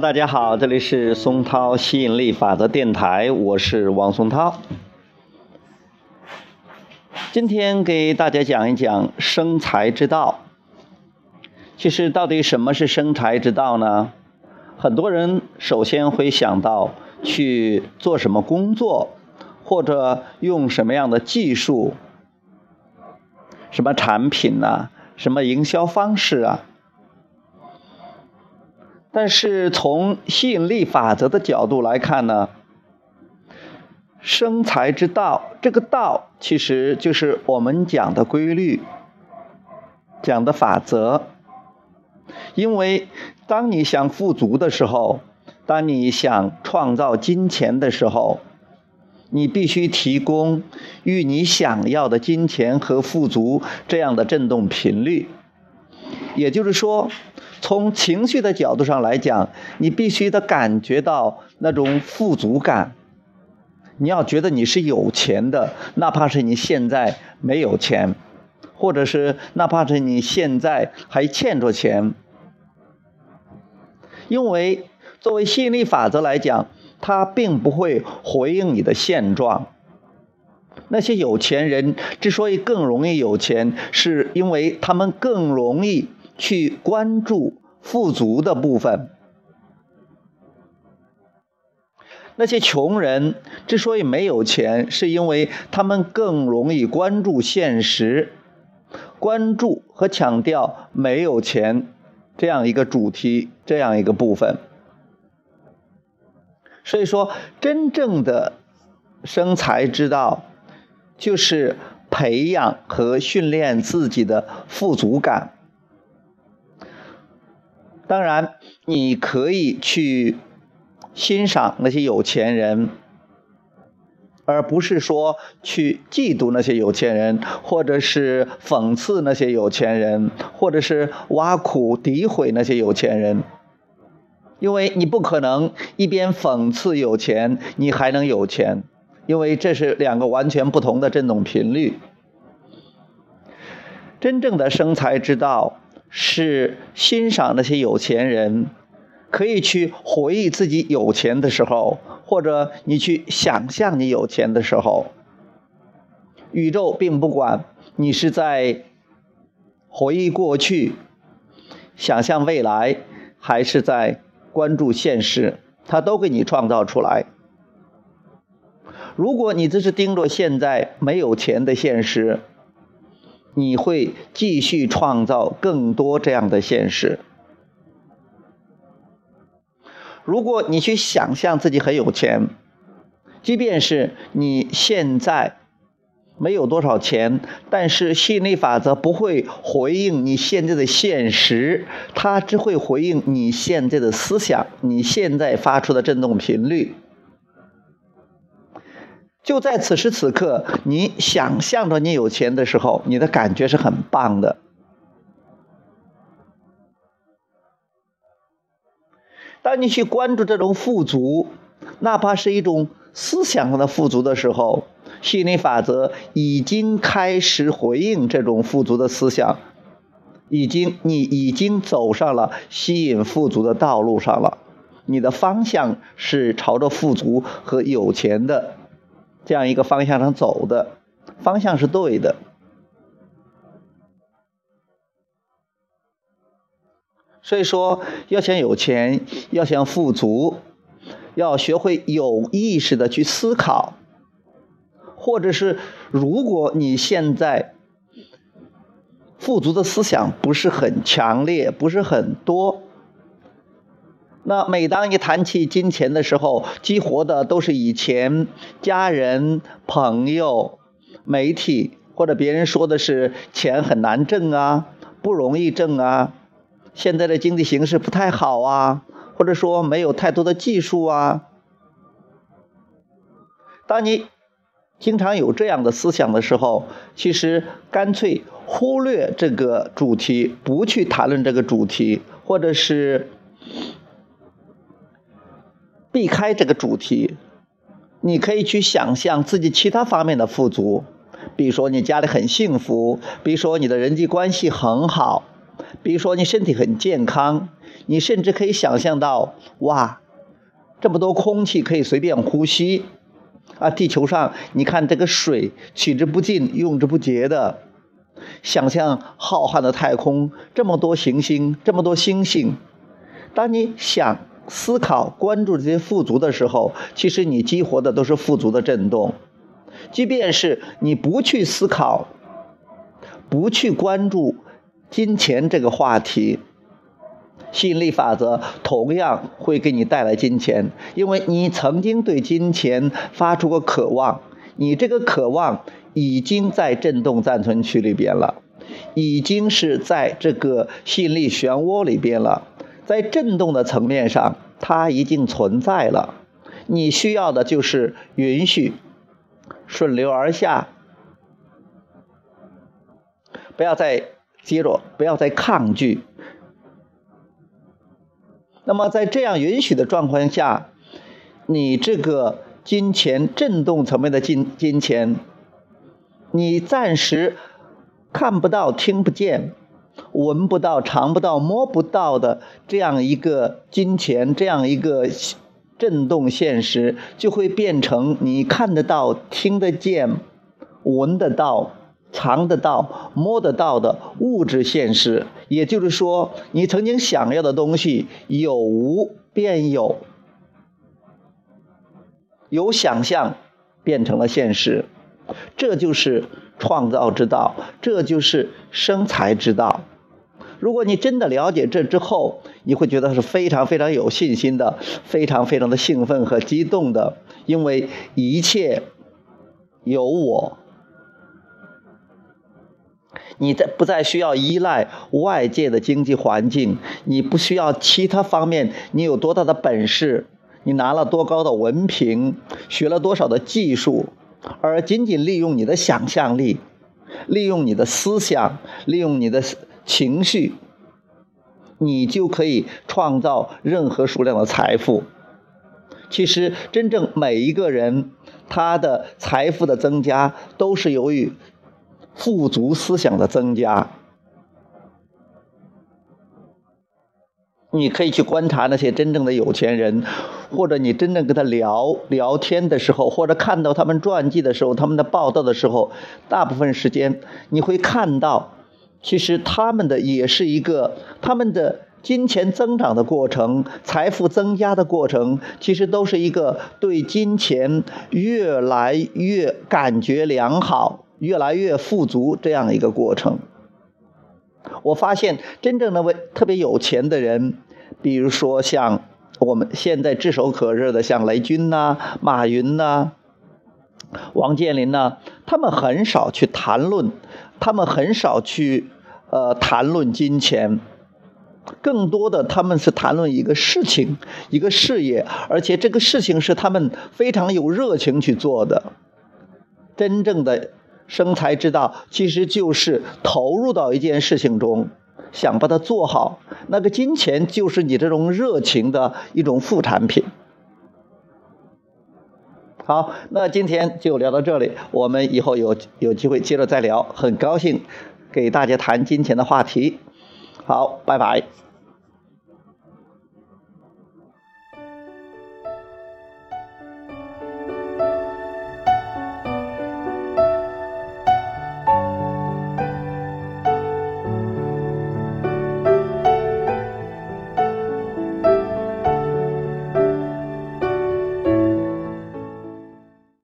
大家好，这里是松涛吸引力法则电台，我是王松涛。今天给大家讲一讲生财之道。其实，到底什么是生财之道呢？很多人首先会想到去做什么工作，或者用什么样的技术、什么产品呐、什么营销方式啊。但是从吸引力法则的角度来看呢，生财之道，这个道其实就是我们讲的规律，讲的法则。因为当你想富足的时候，当你想创造金钱的时候，你必须提供与你想要的金钱和富足这样的振动频率。也就是说。从情绪的角度上来讲，你必须得感觉到那种富足感。你要觉得你是有钱的，哪怕是你现在没有钱，或者是哪怕是你现在还欠着钱。因为作为吸引力法则来讲，它并不会回应你的现状。那些有钱人之所以更容易有钱，是因为他们更容易。去关注富足的部分。那些穷人之所以没有钱，是因为他们更容易关注现实，关注和强调没有钱这样一个主题，这样一个部分。所以说，真正的生财之道，就是培养和训练自己的富足感。当然，你可以去欣赏那些有钱人，而不是说去嫉妒那些有钱人，或者是讽刺那些有钱人，或者是挖苦诋毁那些有钱人。因为你不可能一边讽刺有钱，你还能有钱，因为这是两个完全不同的振动频率。真正的生财之道。是欣赏那些有钱人，可以去回忆自己有钱的时候，或者你去想象你有钱的时候。宇宙并不管你是在回忆过去、想象未来，还是在关注现实，它都给你创造出来。如果你只是盯着现在没有钱的现实，你会继续创造更多这样的现实。如果你去想象自己很有钱，即便是你现在没有多少钱，但是吸引力法则不会回应你现在的现实，它只会回应你现在的思想，你现在发出的振动频率。就在此时此刻，你想象着你有钱的时候，你的感觉是很棒的。当你去关注这种富足，哪怕是一种思想上的富足的时候，吸引力法则已经开始回应这种富足的思想，已经你已经走上了吸引富足的道路上了，你的方向是朝着富足和有钱的。这样一个方向上走的方向是对的，所以说要想有钱，要想富足，要学会有意识的去思考，或者是如果你现在富足的思想不是很强烈，不是很多。那每当一谈起金钱的时候，激活的都是以前家人、朋友、媒体或者别人说的是钱很难挣啊，不容易挣啊，现在的经济形势不太好啊，或者说没有太多的技术啊。当你经常有这样的思想的时候，其实干脆忽略这个主题，不去谈论这个主题，或者是。避开这个主题，你可以去想象自己其他方面的富足，比如说你家里很幸福，比如说你的人际关系很好，比如说你身体很健康，你甚至可以想象到，哇，这么多空气可以随便呼吸，啊，地球上你看这个水取之不尽、用之不竭的，想象浩瀚的太空，这么多行星，这么多星星，当你想思考、关注这些富足的时候，其实你激活的都是富足的震动，即便是你不去思考。不去关注金钱这个话题，吸引力法则同样会给你带来金钱，因为你曾经对金钱发出过渴望，你这个渴望已经在振动暂存区里边了，已经是在这个吸引力漩涡里边了，在振动的层面上，它已经存在了，你需要的就是允许，顺流而下。不要再接着，不要再抗拒。那么，在这样允许的状况下，你这个金钱振动层面的金金钱，你暂时看不到、听不见、闻不到、尝不到、摸不到的这样一个金钱，这样一个振动现实，就会变成你看得到、听得见、闻得到。尝得到、摸得到的物质现实，也就是说，你曾经想要的东西有无变有，有想象变成了现实，这就是创造之道，这就是生财之道。如果你真的了解这之后，你会觉得是非常非常有信心的，非常非常的兴奋和激动的，因为一切有我。你在不再需要依赖外界的经济环境，你不需要其他方面，你有多大的本事，你拿了多高的文凭，学了多少的技术，而仅仅利用你的想象力，利用你的思想，利用你的情绪，你就可以创造任何数量的财富。其实，真正每一个人他的财富的增加，都是由于。富足思想的增加，你可以去观察那些真正的有钱人，或者你真正跟他聊聊天的时候，或者看到他们传记的时候，他们的报道的时候，大部分时间你会看到，其实他们的也是一个他们的金钱增长的过程，财富增加的过程，其实都是一个对金钱越来越感觉良好。越来越富足这样一个过程，我发现真正的为特别有钱的人，比如说像我们现在炙手可热的像雷军呐、马云呐、王健林呐，他们很少去谈论，他们很少去呃谈论金钱，更多的他们是谈论一个事情、一个事业，而且这个事情是他们非常有热情去做的，真正的。生财之道其实就是投入到一件事情中，想把它做好。那个金钱就是你这种热情的一种副产品。好，那今天就聊到这里，我们以后有有机会接着再聊。很高兴给大家谈金钱的话题。好，拜拜。